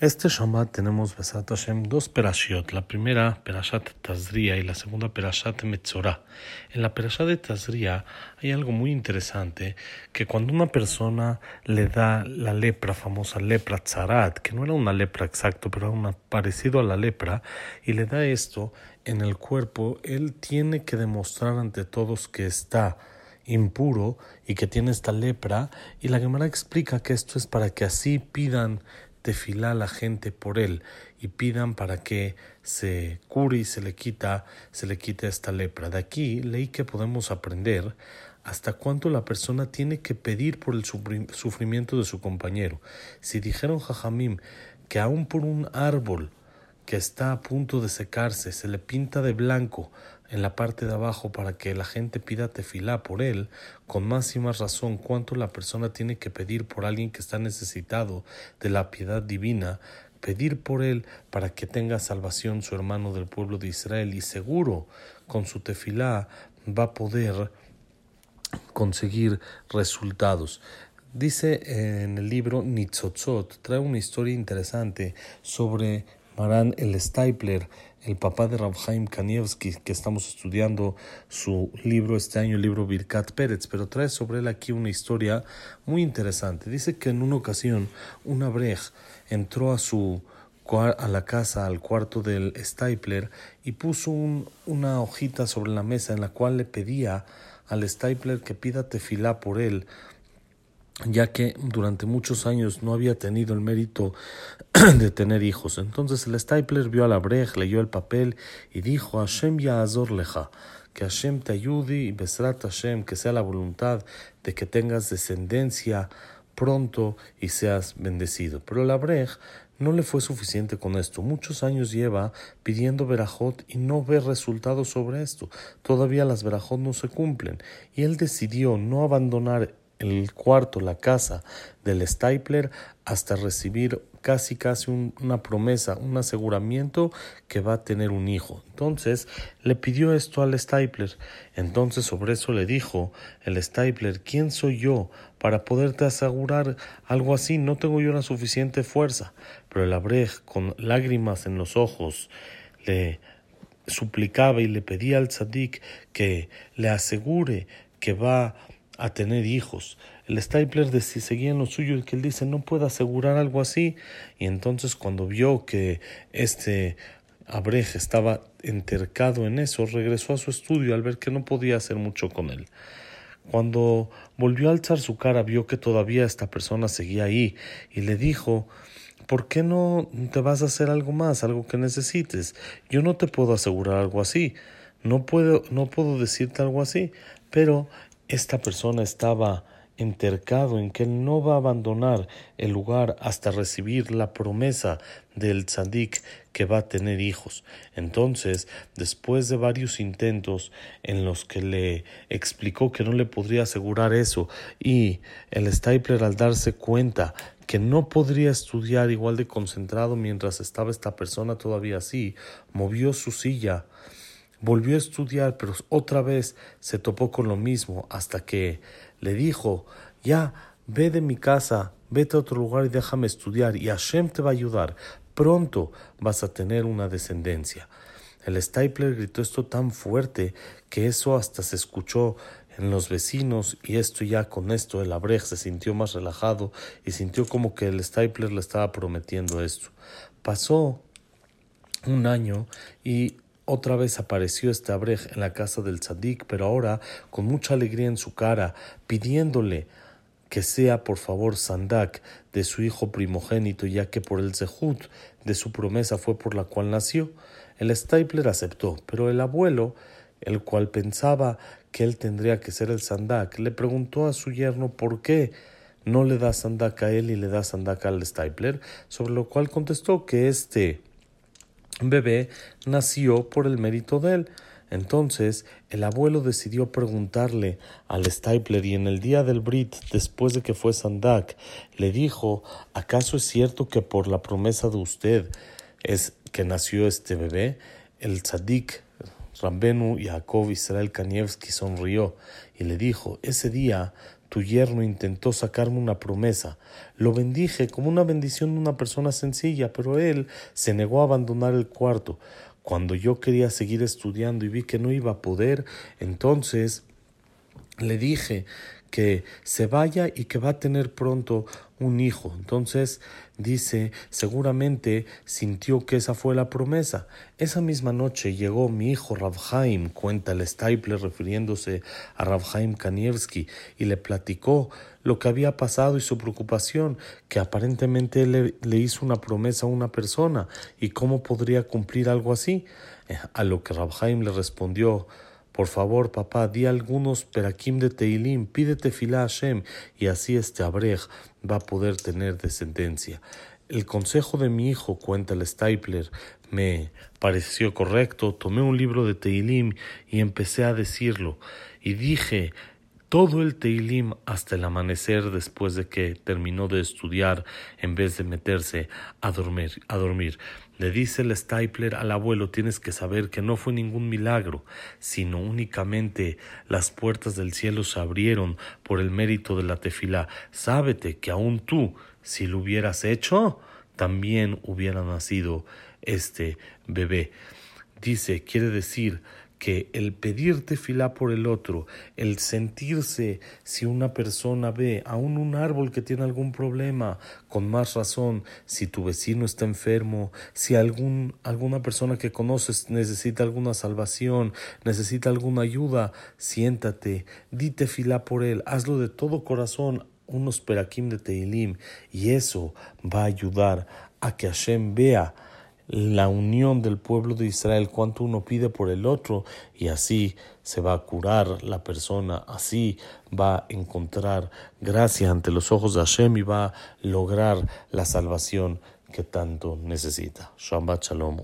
Este Shabbat tenemos Besat Hashem dos perashiot. La primera, Perashat Tazria, y la segunda, Perashat Metzorah. En la Perashat de Tazria hay algo muy interesante, que cuando una persona le da la lepra, famosa lepra tzarat, que no era una lepra exacto, pero era una, parecido a la lepra, y le da esto en el cuerpo, él tiene que demostrar ante todos que está impuro y que tiene esta lepra, y la Gemara explica que esto es para que así pidan tefilá la gente por él y pidan para que se cure y se le quita, se le quite esta lepra. De aquí leí que podemos aprender hasta cuánto la persona tiene que pedir por el sufrimiento de su compañero. Si dijeron Jajamim que aún por un árbol que está a punto de secarse se le pinta de blanco en la parte de abajo para que la gente pida tefilá por él, con más y más razón cuánto la persona tiene que pedir por alguien que está necesitado de la piedad divina, pedir por él para que tenga salvación su hermano del pueblo de Israel y seguro con su tefilá va a poder conseguir resultados. Dice en el libro Nitzotzot, trae una historia interesante sobre Maran el Stapler, el papá de Rabhaim Kanievski, que estamos estudiando su libro este año, el libro Birkat Pérez, pero trae sobre él aquí una historia muy interesante. Dice que en una ocasión una brej entró a su a la casa, al cuarto del Stapler, y puso una hojita sobre la mesa en la cual le pedía al Stapler que pida tefilá por él ya que durante muchos años no había tenido el mérito de tener hijos. Entonces el Stapler vio a la leyó el papel y dijo, Hashem ya azor leja, que Hashem te ayude y besrat Hashem, que sea la voluntad de que tengas descendencia pronto y seas bendecido. Pero la brej no le fue suficiente con esto. Muchos años lleva pidiendo verajot y no ve resultados sobre esto. Todavía las verajot no se cumplen. Y él decidió no abandonar el cuarto, la casa del Stapler, hasta recibir casi casi una promesa, un aseguramiento que va a tener un hijo. Entonces le pidió esto al Stapler. Entonces sobre eso le dijo el Stapler, ¿quién soy yo para poderte asegurar algo así? No tengo yo la suficiente fuerza. Pero el Abrej, con lágrimas en los ojos, le suplicaba y le pedía al tzadik que le asegure que va a tener hijos. El Stapler de si seguía en lo suyo y que él dice no puede asegurar algo así. Y entonces cuando vio que este Abrej estaba entercado en eso, regresó a su estudio al ver que no podía hacer mucho con él. Cuando volvió a alzar su cara vio que todavía esta persona seguía ahí y le dijo ¿Por qué no te vas a hacer algo más, algo que necesites? Yo no te puedo asegurar algo así. No puedo, no puedo decirte algo así, pero esta persona estaba entercado en que él no va a abandonar el lugar hasta recibir la promesa del tzadik que va a tener hijos. Entonces, después de varios intentos en los que le explicó que no le podría asegurar eso y el Stapler al darse cuenta que no podría estudiar igual de concentrado mientras estaba esta persona todavía así, movió su silla Volvió a estudiar, pero otra vez se topó con lo mismo hasta que le dijo, ya, ve de mi casa, vete a otro lugar y déjame estudiar y Hashem te va a ayudar. Pronto vas a tener una descendencia. El Stapler gritó esto tan fuerte que eso hasta se escuchó en los vecinos y esto ya con esto el Abrej se sintió más relajado y sintió como que el Stapler le estaba prometiendo esto. Pasó un año y otra vez apareció este Abrej en la casa del tzadik, pero ahora con mucha alegría en su cara, pidiéndole que sea por favor Sandak de su hijo primogénito, ya que por el zehut de su promesa fue por la cual nació. El Stapler aceptó, pero el abuelo, el cual pensaba que él tendría que ser el Sandak, le preguntó a su yerno por qué no le da Sandak a él y le da Sandak al Stapler, sobre lo cual contestó que este bebé nació por el mérito de él. Entonces el abuelo decidió preguntarle al Stapler y en el día del Brit, después de que fue Sandak, le dijo, ¿acaso es cierto que por la promesa de usted es que nació este bebé? El tzadik Rambenu Yaakov Israel Kanievski sonrió y le dijo, ese día tu yerno intentó sacarme una promesa. Lo bendije como una bendición de una persona sencilla, pero él se negó a abandonar el cuarto. Cuando yo quería seguir estudiando y vi que no iba a poder, entonces le dije que se vaya y que va a tener pronto un hijo. Entonces dice, seguramente sintió que esa fue la promesa. Esa misma noche llegó mi hijo Ravhaim, cuenta el Stapler refiriéndose a Ravhaim Kanievski, y le platicó lo que había pasado y su preocupación, que aparentemente le, le hizo una promesa a una persona y cómo podría cumplir algo así. Eh, a lo que Ravhaim le respondió, por favor, papá, di algunos perakim de Teilim, pídete filá Hashem, y así este Abrej va a poder tener descendencia. El consejo de mi hijo, cuenta el Stapler, me pareció correcto, tomé un libro de Teilim y empecé a decirlo, y dije, todo el Teilim hasta el amanecer después de que terminó de estudiar en vez de meterse a dormir. A dormir. Le dice el Stapler al abuelo, tienes que saber que no fue ningún milagro, sino únicamente las puertas del cielo se abrieron por el mérito de la tefilá. Sábete que aún tú, si lo hubieras hecho, también hubiera nacido este bebé. Dice, quiere decir que el pedirte fila por el otro, el sentirse si una persona ve aún un árbol que tiene algún problema, con más razón, si tu vecino está enfermo, si algún, alguna persona que conoces necesita alguna salvación, necesita alguna ayuda, siéntate, dite fila por él, hazlo de todo corazón, unos perakim de Teilim, y eso va a ayudar a que Hashem vea la unión del pueblo de Israel, cuanto uno pide por el otro, y así se va a curar la persona, así va a encontrar gracia ante los ojos de Hashem y va a lograr la salvación que tanto necesita. Shabbat Shalom,